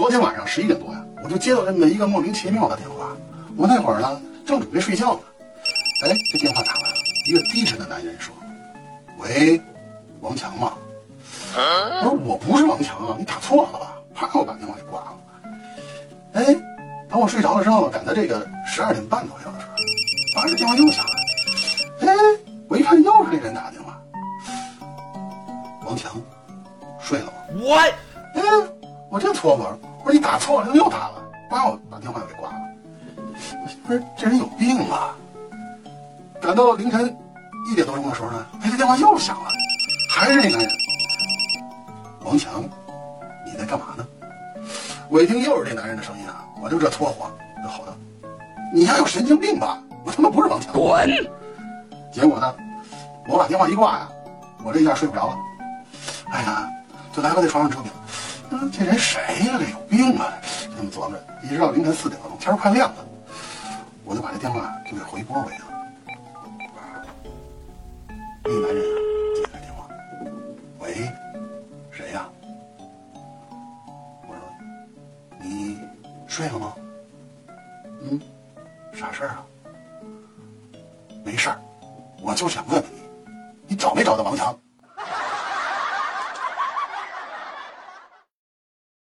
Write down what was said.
昨天晚上十一点多呀，我就接到这么一个莫名其妙的电话。我那会儿呢，正准备睡觉呢。哎，这电话打来了，一个低沉的男人说：“喂，王强吗？”我说：“我不是王强啊，你打错了吧？”啪，我把电话给挂了。哎，等我睡着了之后，赶在这个十二点半左右的时候，发现电话又响了。哎，我一看又是那人打的电话。王强，睡了吗？我，哎，我这搓火，我说你打错了，又打了，把我把电话又给挂了。我说这人有病啊！赶到凌晨一点多钟的时候呢，哎，这电话又响了，还是那男人。王强，你在干嘛呢？我一听又是这男人的声音啊，我就这搓火，就吼道：“你丫有神经病吧？我他妈不是王强！”滚！结果呢，我把电话一挂呀，我这一下睡不着了。哎呀，就来回在床上折腾，嗯，这人谁呀？这有病啊！这么琢磨着，一直到凌晨四点多钟，天快亮了，我就把这电话就给回拨回了。那男人啊，接开电话，喂，谁呀？我说，你睡了吗？嗯，啥事儿啊？没事儿，我就想问问你，